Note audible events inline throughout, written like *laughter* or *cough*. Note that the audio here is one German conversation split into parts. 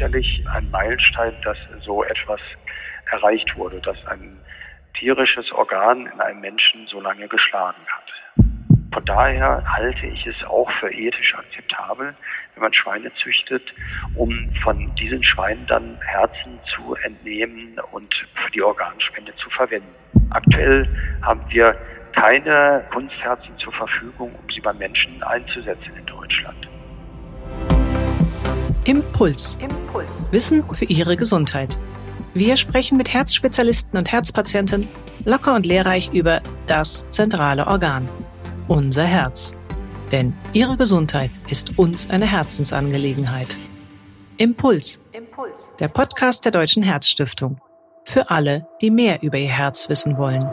sicherlich ein Meilenstein, dass so etwas erreicht wurde, dass ein tierisches Organ in einem Menschen so lange geschlagen hat. Von daher halte ich es auch für ethisch akzeptabel, wenn man Schweine züchtet, um von diesen Schweinen dann Herzen zu entnehmen und für die Organspende zu verwenden. Aktuell haben wir keine Kunstherzen zur Verfügung, um sie beim Menschen einzusetzen in Deutschland. Impuls. Impuls. Wissen für Ihre Gesundheit. Wir sprechen mit Herzspezialisten und Herzpatienten locker und lehrreich über das zentrale Organ, unser Herz. Denn Ihre Gesundheit ist uns eine Herzensangelegenheit. Impuls. Impuls. Der Podcast der Deutschen Herzstiftung. Für alle, die mehr über ihr Herz wissen wollen.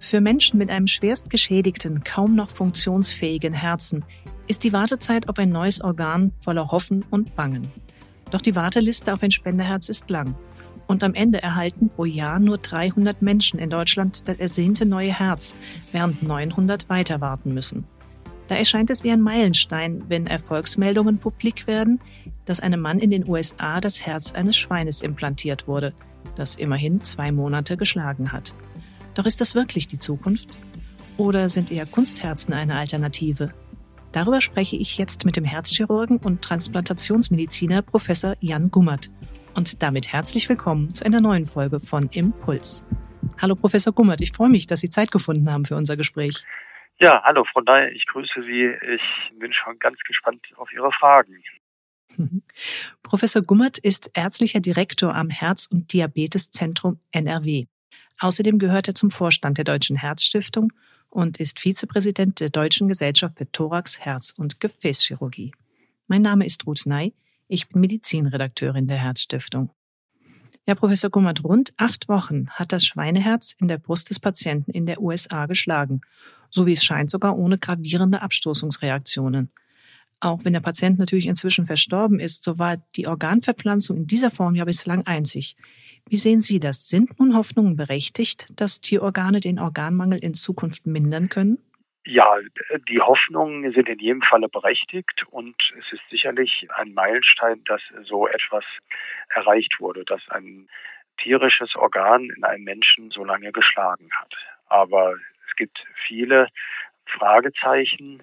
Für Menschen mit einem schwerst geschädigten, kaum noch funktionsfähigen Herzen ist die Wartezeit auf ein neues Organ voller Hoffen und Bangen. Doch die Warteliste auf ein Spenderherz ist lang. Und am Ende erhalten pro Jahr nur 300 Menschen in Deutschland das ersehnte neue Herz, während 900 weiter warten müssen. Da erscheint es wie ein Meilenstein, wenn Erfolgsmeldungen publik werden, dass einem Mann in den USA das Herz eines Schweines implantiert wurde, das immerhin zwei Monate geschlagen hat. Doch ist das wirklich die Zukunft? Oder sind eher Kunstherzen eine Alternative? Darüber spreche ich jetzt mit dem Herzchirurgen und Transplantationsmediziner Professor Jan Gummert. Und damit herzlich willkommen zu einer neuen Folge von Impuls. Hallo Professor Gummert, ich freue mich, dass Sie Zeit gefunden haben für unser Gespräch. Ja, hallo Frau Ney, ich grüße Sie. Ich bin schon ganz gespannt auf Ihre Fragen. Professor Gummert ist ärztlicher Direktor am Herz- und Diabeteszentrum NRW. Außerdem gehört er zum Vorstand der Deutschen Herzstiftung und ist Vizepräsident der Deutschen Gesellschaft für Thorax, Herz- und Gefäßchirurgie. Mein Name ist Ruth Ney. Ich bin Medizinredakteurin der Herzstiftung. Herr Professor Gummert, rund acht Wochen hat das Schweineherz in der Brust des Patienten in der USA geschlagen, so wie es scheint sogar ohne gravierende Abstoßungsreaktionen. Auch wenn der Patient natürlich inzwischen verstorben ist, so war die Organverpflanzung in dieser Form ja bislang einzig. Wie sehen Sie das? Sind nun Hoffnungen berechtigt, dass Tierorgane den Organmangel in Zukunft mindern können? Ja, die Hoffnungen sind in jedem Falle berechtigt und es ist sicherlich ein Meilenstein, dass so etwas erreicht wurde, dass ein tierisches Organ in einem Menschen so lange geschlagen hat. Aber es gibt viele Fragezeichen.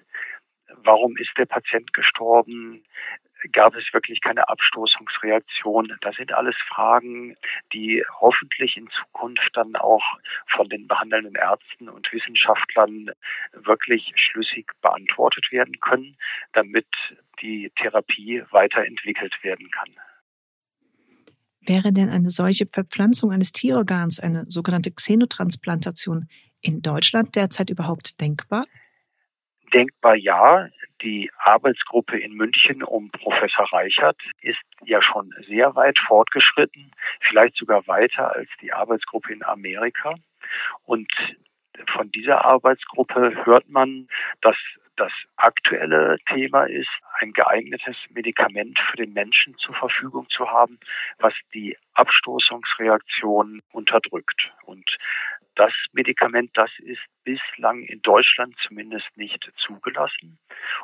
Warum ist der Patient gestorben? Gab es wirklich keine Abstoßungsreaktion? Das sind alles Fragen, die hoffentlich in Zukunft dann auch von den behandelnden Ärzten und Wissenschaftlern wirklich schlüssig beantwortet werden können, damit die Therapie weiterentwickelt werden kann. Wäre denn eine solche Verpflanzung eines Tierorgans, eine sogenannte Xenotransplantation, in Deutschland derzeit überhaupt denkbar? Denkbar ja. Die Arbeitsgruppe in München um Professor Reichert ist ja schon sehr weit fortgeschritten, vielleicht sogar weiter als die Arbeitsgruppe in Amerika. Und von dieser Arbeitsgruppe hört man, dass das aktuelle Thema ist, ein geeignetes Medikament für den Menschen zur Verfügung zu haben, was die Abstoßungsreaktion unterdrückt. Und das Medikament, das ist bislang in Deutschland zumindest nicht zugelassen.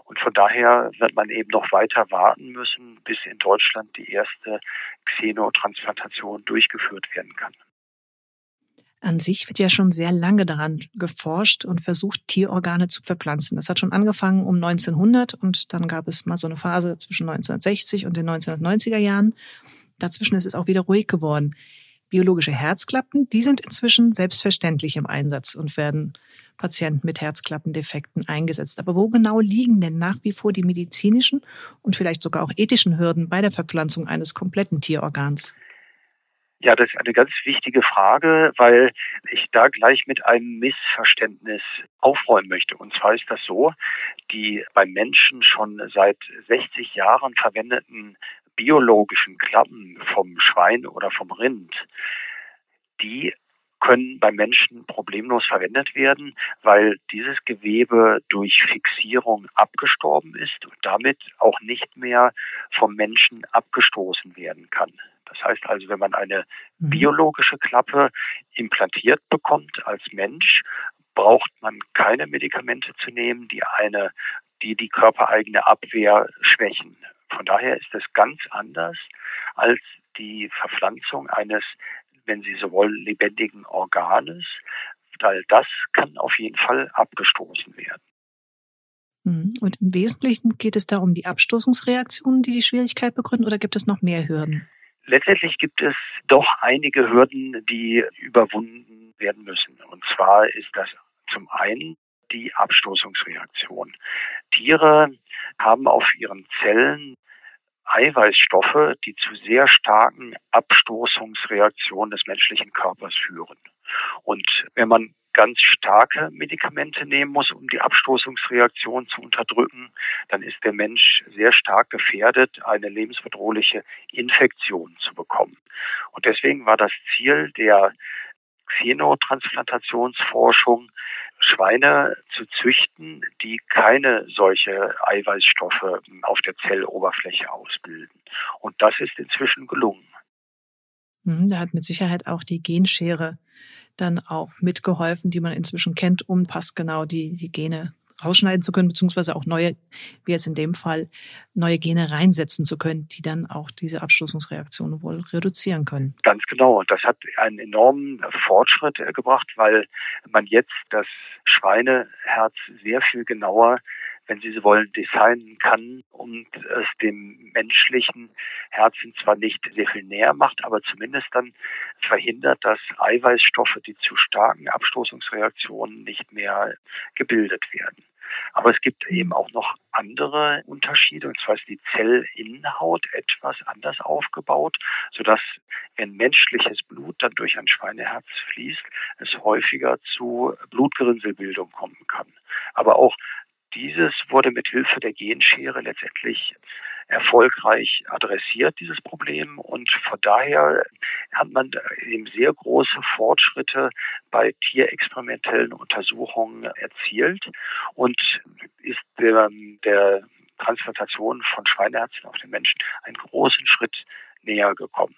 Und von daher wird man eben noch weiter warten müssen, bis in Deutschland die erste Xenotransplantation durchgeführt werden kann. An sich wird ja schon sehr lange daran geforscht und versucht, Tierorgane zu verpflanzen. Das hat schon angefangen um 1900 und dann gab es mal so eine Phase zwischen 1960 und den 1990er Jahren. Dazwischen ist es auch wieder ruhig geworden. Biologische Herzklappen, die sind inzwischen selbstverständlich im Einsatz und werden Patienten mit Herzklappendefekten eingesetzt. Aber wo genau liegen denn nach wie vor die medizinischen und vielleicht sogar auch ethischen Hürden bei der Verpflanzung eines kompletten Tierorgans? Ja, das ist eine ganz wichtige Frage, weil ich da gleich mit einem Missverständnis aufräumen möchte. Und zwar ist das so, die beim Menschen schon seit 60 Jahren verwendeten biologischen Klappen vom Schwein oder vom Rind, die können beim Menschen problemlos verwendet werden, weil dieses Gewebe durch Fixierung abgestorben ist und damit auch nicht mehr vom Menschen abgestoßen werden kann. Das heißt also, wenn man eine mhm. biologische Klappe implantiert bekommt als Mensch, braucht man keine Medikamente zu nehmen, die eine die die körpereigene Abwehr schwächen. Von daher ist es ganz anders als die Verpflanzung eines, wenn Sie so wollen, lebendigen Organes, weil das kann auf jeden Fall abgestoßen werden. Mhm. Und im Wesentlichen geht es da um die Abstoßungsreaktionen, die die Schwierigkeit begründen, oder gibt es noch mehr Hürden? Letztendlich gibt es doch einige Hürden, die überwunden werden müssen. Und zwar ist das zum einen die Abstoßungsreaktion. Tiere haben auf ihren Zellen Eiweißstoffe, die zu sehr starken Abstoßungsreaktionen des menschlichen Körpers führen. Und wenn man ganz starke Medikamente nehmen muss, um die Abstoßungsreaktion zu unterdrücken, dann ist der Mensch sehr stark gefährdet, eine lebensbedrohliche Infektion zu bekommen. Und deswegen war das Ziel der Xenotransplantationsforschung, Schweine zu züchten, die keine solche Eiweißstoffe auf der Zelloberfläche ausbilden. Und das ist inzwischen gelungen. Hm, da hat mit Sicherheit auch die Genschere dann auch mitgeholfen, die man inzwischen kennt, um passgenau die, die Gene rausschneiden zu können, beziehungsweise auch neue, wie jetzt in dem Fall, neue Gene reinsetzen zu können, die dann auch diese Abstoßungsreaktionen wohl reduzieren können. Ganz genau. Und das hat einen enormen Fortschritt gebracht, weil man jetzt das Schweineherz sehr viel genauer wenn Sie so wollen, designen kann und es dem menschlichen Herzen zwar nicht sehr viel näher macht, aber zumindest dann verhindert, dass Eiweißstoffe, die zu starken Abstoßungsreaktionen nicht mehr gebildet werden. Aber es gibt eben auch noch andere Unterschiede, und zwar ist die Zellinnenhaut etwas anders aufgebaut, sodass wenn menschliches Blut dann durch ein Schweineherz fließt, es häufiger zu Blutgerinnselbildung kommen kann. Aber auch dieses wurde mit Hilfe der Genschere letztendlich erfolgreich adressiert, dieses Problem. Und von daher hat man eben sehr große Fortschritte bei tierexperimentellen Untersuchungen erzielt und ist der, der Transplantation von Schweineherzen auf den Menschen einen großen Schritt näher gekommen.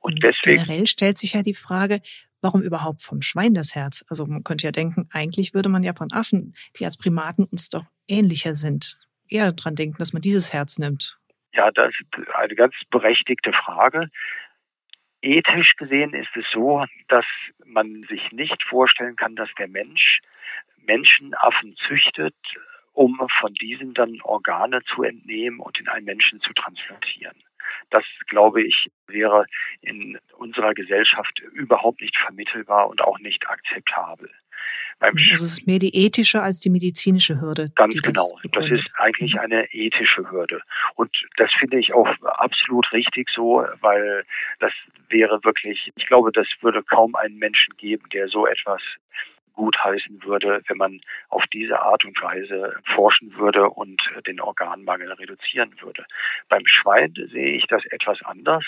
Und deswegen. Generell stellt sich ja die Frage, warum überhaupt vom Schwein das Herz? Also man könnte ja denken, eigentlich würde man ja von Affen, die als Primaten uns doch ähnlicher sind, eher dran denken, dass man dieses Herz nimmt. Ja, das ist eine ganz berechtigte Frage. Ethisch gesehen ist es so, dass man sich nicht vorstellen kann, dass der Mensch Menschenaffen züchtet, um von diesen dann Organe zu entnehmen und in einen Menschen zu transplantieren. Das, glaube ich, wäre in unserer Gesellschaft überhaupt nicht vermittelbar und auch nicht akzeptabel. Beim also es ist mehr die ethische als die medizinische Hürde. Ganz genau. Das, das ist eigentlich eine ethische Hürde. Und das finde ich auch absolut richtig so, weil das wäre wirklich, ich glaube, das würde kaum einen Menschen geben, der so etwas gutheißen würde, wenn man auf diese Art und Weise forschen würde und den Organmangel reduzieren würde. Beim Schwein sehe ich das etwas anders.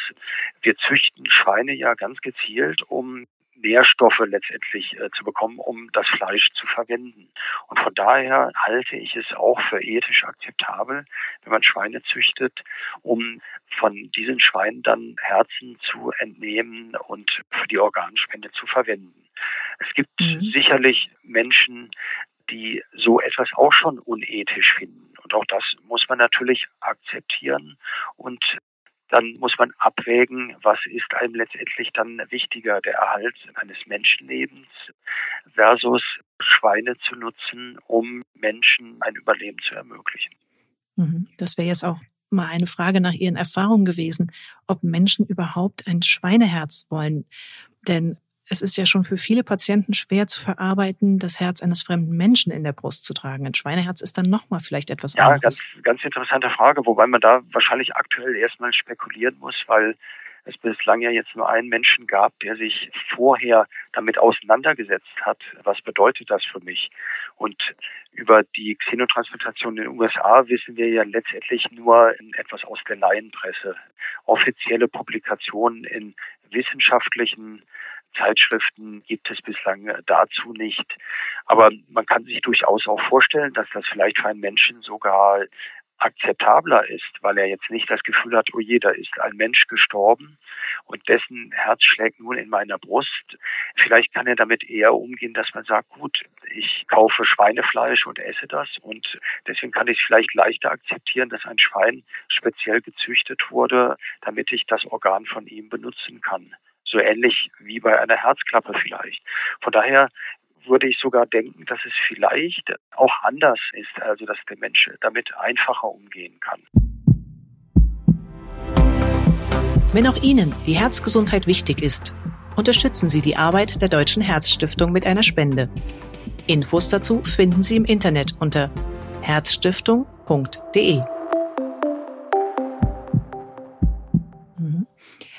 Wir züchten Schweine ja ganz gezielt, um Nährstoffe letztendlich äh, zu bekommen, um das Fleisch zu verwenden. Und von daher halte ich es auch für ethisch akzeptabel, wenn man Schweine züchtet, um von diesen Schweinen dann Herzen zu entnehmen und für die Organspende zu verwenden. Es gibt mhm. sicherlich Menschen, die so etwas auch schon unethisch finden. Und auch das muss man natürlich akzeptieren und dann muss man abwägen, was ist einem letztendlich dann wichtiger, der Erhalt eines Menschenlebens versus Schweine zu nutzen, um Menschen ein Überleben zu ermöglichen. Mhm. Das wäre jetzt auch mal eine Frage nach Ihren Erfahrungen gewesen, ob Menschen überhaupt ein Schweineherz wollen. Denn es ist ja schon für viele Patienten schwer zu verarbeiten, das Herz eines fremden Menschen in der Brust zu tragen. Ein Schweineherz ist dann nochmal vielleicht etwas ja, anderes. Ja, ganz, ganz interessante Frage, wobei man da wahrscheinlich aktuell erstmal spekulieren muss, weil es bislang ja jetzt nur einen Menschen gab, der sich vorher damit auseinandergesetzt hat, was bedeutet das für mich. Und über die Xenotransplantation in den USA wissen wir ja letztendlich nur etwas aus der Laienpresse. Offizielle Publikationen in wissenschaftlichen Zeitschriften gibt es bislang dazu nicht. Aber man kann sich durchaus auch vorstellen, dass das vielleicht für einen Menschen sogar akzeptabler ist, weil er jetzt nicht das Gefühl hat, oh je, da ist ein Mensch gestorben und dessen Herz schlägt nun in meiner Brust. Vielleicht kann er damit eher umgehen, dass man sagt, gut, ich kaufe Schweinefleisch und esse das und deswegen kann ich es vielleicht leichter akzeptieren, dass ein Schwein speziell gezüchtet wurde, damit ich das Organ von ihm benutzen kann. So ähnlich wie bei einer Herzklappe vielleicht. Von daher würde ich sogar denken, dass es vielleicht auch anders ist, also dass der Mensch damit einfacher umgehen kann. Wenn auch Ihnen die Herzgesundheit wichtig ist, unterstützen Sie die Arbeit der Deutschen Herzstiftung mit einer Spende. Infos dazu finden Sie im Internet unter herzstiftung.de.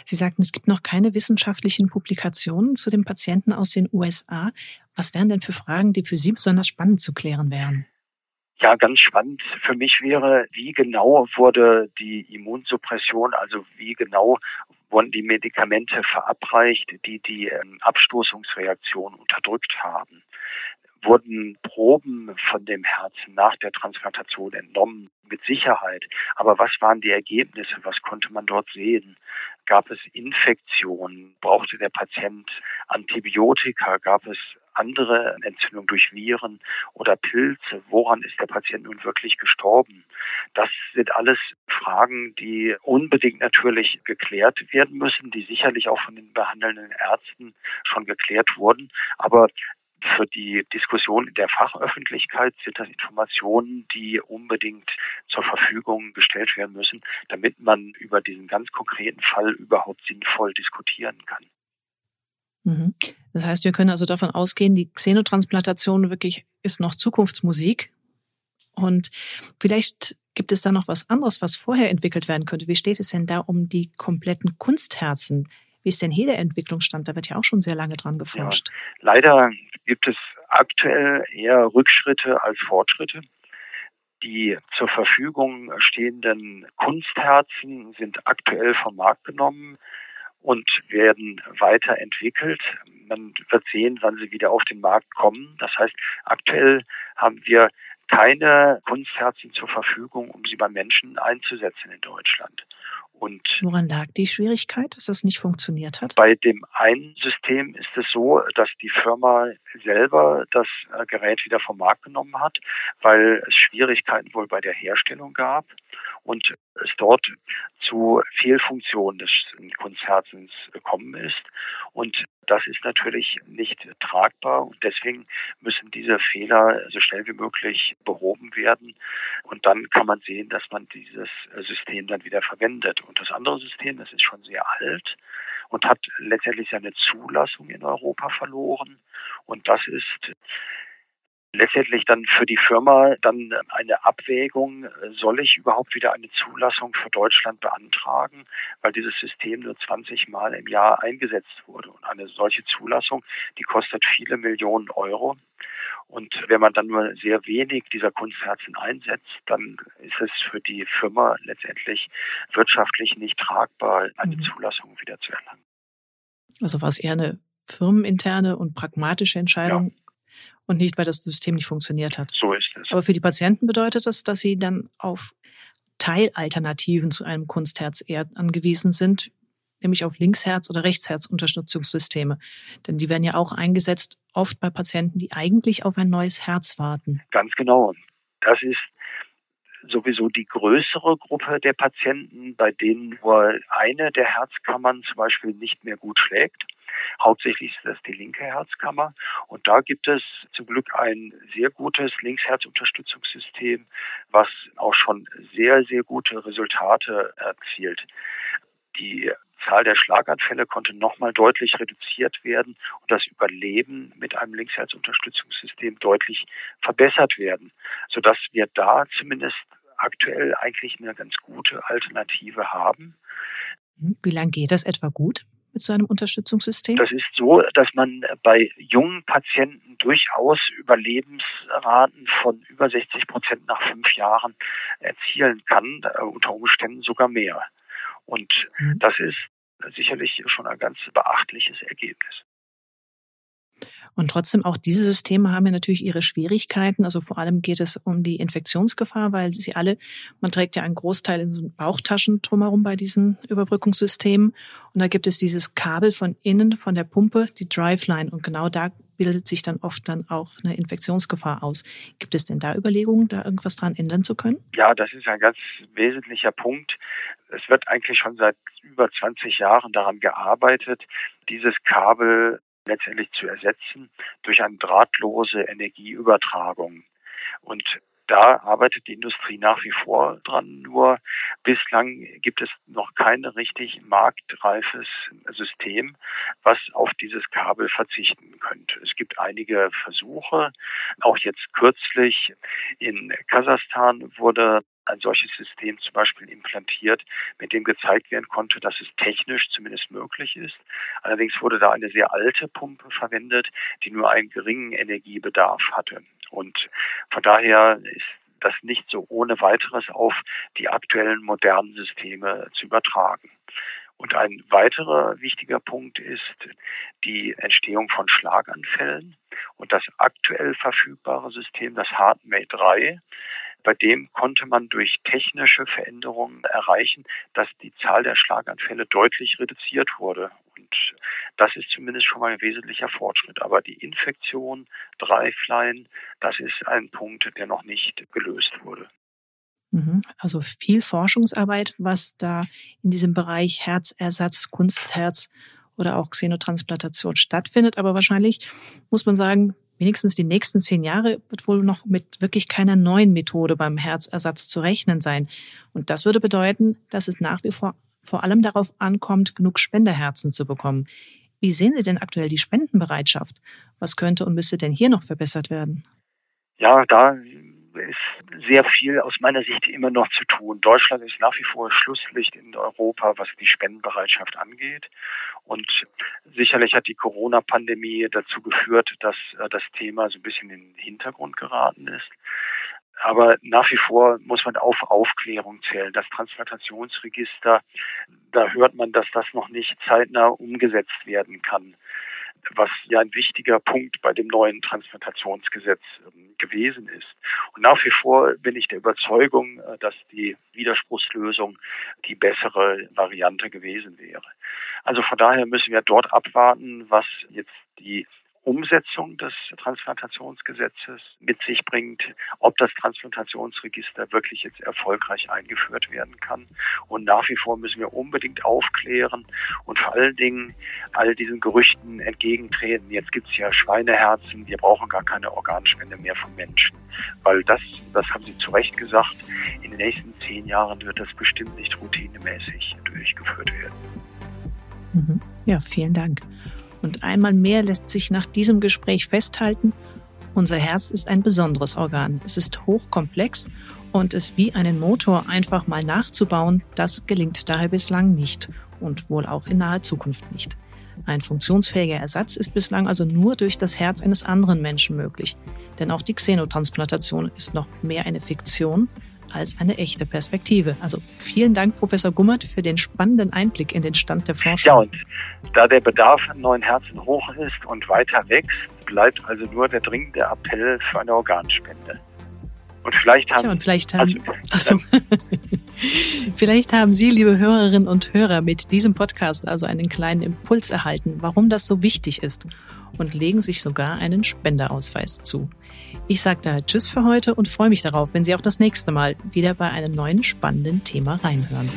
Sie sagten, es gibt noch keine wissenschaftlichen Publikationen zu den Patienten aus den USA. Was wären denn für Fragen, die für Sie besonders spannend zu klären wären? Ja, ganz spannend für mich wäre, wie genau wurde die Immunsuppression, also wie genau wurden die Medikamente verabreicht, die die ähm, Abstoßungsreaktion unterdrückt haben wurden Proben von dem Herzen nach der Transplantation entnommen, mit Sicherheit. Aber was waren die Ergebnisse? Was konnte man dort sehen? Gab es Infektionen? Brauchte der Patient Antibiotika? Gab es andere Entzündungen durch Viren oder Pilze? Woran ist der Patient nun wirklich gestorben? Das sind alles Fragen, die unbedingt natürlich geklärt werden müssen, die sicherlich auch von den behandelnden Ärzten schon geklärt wurden. Aber für die Diskussion in der Fachöffentlichkeit sind das Informationen, die unbedingt zur Verfügung gestellt werden müssen, damit man über diesen ganz konkreten Fall überhaupt sinnvoll diskutieren kann. Mhm. Das heißt, wir können also davon ausgehen, die Xenotransplantation wirklich ist noch Zukunftsmusik. Und vielleicht gibt es da noch was anderes, was vorher entwickelt werden könnte. Wie steht es denn da um die kompletten Kunstherzen? Wie ist denn hier der Entwicklungsstand? Da wird ja auch schon sehr lange dran geforscht. Ja, leider gibt es aktuell eher Rückschritte als Fortschritte. Die zur Verfügung stehenden Kunstherzen sind aktuell vom Markt genommen und werden weiterentwickelt. Man wird sehen, wann sie wieder auf den Markt kommen. Das heißt, aktuell haben wir keine Kunstherzen zur Verfügung, um sie beim Menschen einzusetzen in Deutschland. Und Woran lag die Schwierigkeit, dass das nicht funktioniert hat? Bei dem einen System ist es so, dass die Firma selber das äh, Gerät wieder vom Markt genommen hat, weil es Schwierigkeiten wohl bei der Herstellung gab und es dort zu Fehlfunktionen des Kunstherzens gekommen ist. Und das ist natürlich nicht tragbar und deswegen müssen diese Fehler so schnell wie möglich behoben werden. Und dann kann man sehen, dass man dieses System dann wieder verwendet. Und das andere System, das ist schon sehr alt und hat letztendlich seine Zulassung in Europa verloren. Und das ist letztendlich dann für die Firma dann eine Abwägung, soll ich überhaupt wieder eine Zulassung für Deutschland beantragen, weil dieses System nur 20 Mal im Jahr eingesetzt wurde. Und eine solche Zulassung, die kostet viele Millionen Euro. Und wenn man dann nur sehr wenig dieser Kunstherzen einsetzt, dann ist es für die Firma letztendlich wirtschaftlich nicht tragbar, eine mhm. Zulassung wieder zu erlangen. Also war es eher eine firmeninterne und pragmatische Entscheidung, ja und nicht, weil das System nicht funktioniert hat. So ist es. Aber für die Patienten bedeutet das, dass sie dann auf Teilalternativen zu einem Kunstherz eher angewiesen sind, nämlich auf Linksherz- oder Rechtsherzunterstützungssysteme. Denn die werden ja auch eingesetzt, oft bei Patienten, die eigentlich auf ein neues Herz warten. Ganz genau. Das ist sowieso die größere Gruppe der Patienten, bei denen nur eine der Herzkammern zum Beispiel nicht mehr gut schlägt. Hauptsächlich ist das die linke Herzkammer. Und da gibt es zum Glück ein sehr gutes Linksherzunterstützungssystem, was auch schon sehr, sehr gute Resultate erzielt. Die Zahl der Schlaganfälle konnte nochmal deutlich reduziert werden und das Überleben mit einem Linksherzunterstützungssystem deutlich verbessert werden, sodass wir da zumindest aktuell eigentlich eine ganz gute Alternative haben. Wie lange geht das etwa gut? Mit so einem Unterstützungssystem? Das ist so, dass man bei jungen Patienten durchaus Überlebensraten von über 60 Prozent nach fünf Jahren erzielen kann, äh, unter Umständen sogar mehr. Und mhm. das ist sicherlich schon ein ganz beachtliches Ergebnis. Und trotzdem auch diese Systeme haben ja natürlich ihre Schwierigkeiten. Also vor allem geht es um die Infektionsgefahr, weil sie alle, man trägt ja einen Großteil in so Bauchtaschen drumherum bei diesen Überbrückungssystemen. Und da gibt es dieses Kabel von innen, von der Pumpe, die Driveline. Und genau da bildet sich dann oft dann auch eine Infektionsgefahr aus. Gibt es denn da Überlegungen, da irgendwas dran ändern zu können? Ja, das ist ein ganz wesentlicher Punkt. Es wird eigentlich schon seit über 20 Jahren daran gearbeitet, dieses Kabel letztendlich zu ersetzen durch eine drahtlose Energieübertragung. Und da arbeitet die Industrie nach wie vor dran. Nur bislang gibt es noch kein richtig marktreifes System, was auf dieses Kabel verzichten könnte. Es gibt einige Versuche. Auch jetzt kürzlich in Kasachstan wurde ein solches System zum Beispiel implantiert, mit dem gezeigt werden konnte, dass es technisch zumindest möglich ist. Allerdings wurde da eine sehr alte Pumpe verwendet, die nur einen geringen Energiebedarf hatte. Und von daher ist das nicht so ohne weiteres auf die aktuellen modernen Systeme zu übertragen. Und ein weiterer wichtiger Punkt ist die Entstehung von Schlaganfällen. Und das aktuell verfügbare System, das HeartMate 3, bei dem konnte man durch technische Veränderungen erreichen, dass die Zahl der Schlaganfälle deutlich reduziert wurde. Und das ist zumindest schon mal ein wesentlicher Fortschritt. Aber die Infektion, Dreiflein, das ist ein Punkt, der noch nicht gelöst wurde. Mhm. Also viel Forschungsarbeit, was da in diesem Bereich Herzersatz, Kunstherz oder auch Xenotransplantation stattfindet. Aber wahrscheinlich muss man sagen, wenigstens die nächsten zehn Jahre wird wohl noch mit wirklich keiner neuen Methode beim Herzersatz zu rechnen sein. Und das würde bedeuten, dass es nach wie vor vor allem darauf ankommt, genug Spenderherzen zu bekommen. Wie sehen Sie denn aktuell die Spendenbereitschaft? Was könnte und müsste denn hier noch verbessert werden? Ja, da ist sehr viel aus meiner Sicht immer noch zu tun. Deutschland ist nach wie vor Schlusslicht in Europa, was die Spendenbereitschaft angeht. Und sicherlich hat die Corona-Pandemie dazu geführt, dass äh, das Thema so ein bisschen in den Hintergrund geraten ist. Aber nach wie vor muss man auf Aufklärung zählen. Das Transplantationsregister, da hört man, dass das noch nicht zeitnah umgesetzt werden kann was ja ein wichtiger Punkt bei dem neuen Transplantationsgesetz ähm, gewesen ist. Und nach wie vor bin ich der Überzeugung, äh, dass die Widerspruchslösung die bessere Variante gewesen wäre. Also von daher müssen wir dort abwarten, was jetzt die Umsetzung des Transplantationsgesetzes mit sich bringt, ob das Transplantationsregister wirklich jetzt erfolgreich eingeführt werden kann. Und nach wie vor müssen wir unbedingt aufklären und vor allen Dingen all diesen Gerüchten entgegentreten. Jetzt gibt es ja Schweineherzen, wir brauchen gar keine Organspende mehr von Menschen. Weil das, das haben Sie zu Recht gesagt, in den nächsten zehn Jahren wird das bestimmt nicht routinemäßig durchgeführt werden. Mhm. Ja, vielen Dank. Und einmal mehr lässt sich nach diesem Gespräch festhalten, unser Herz ist ein besonderes Organ. Es ist hochkomplex und es wie einen Motor einfach mal nachzubauen, das gelingt daher bislang nicht und wohl auch in naher Zukunft nicht. Ein funktionsfähiger Ersatz ist bislang also nur durch das Herz eines anderen Menschen möglich. Denn auch die Xenotransplantation ist noch mehr eine Fiktion als eine echte Perspektive. Also vielen Dank, Professor Gummert, für den spannenden Einblick in den Stand der Forschung. Ja, und da der Bedarf an neuen Herzen hoch ist und weiter wächst, bleibt also nur der dringende Appell für eine Organspende. Und vielleicht haben, Tja, und vielleicht haben, also, also *laughs* vielleicht haben Sie, liebe Hörerinnen und Hörer, mit diesem Podcast also einen kleinen Impuls erhalten, warum das so wichtig ist und legen sich sogar einen Spenderausweis zu. Ich sage daher Tschüss für heute und freue mich darauf, wenn Sie auch das nächste Mal wieder bei einem neuen spannenden Thema reinhören.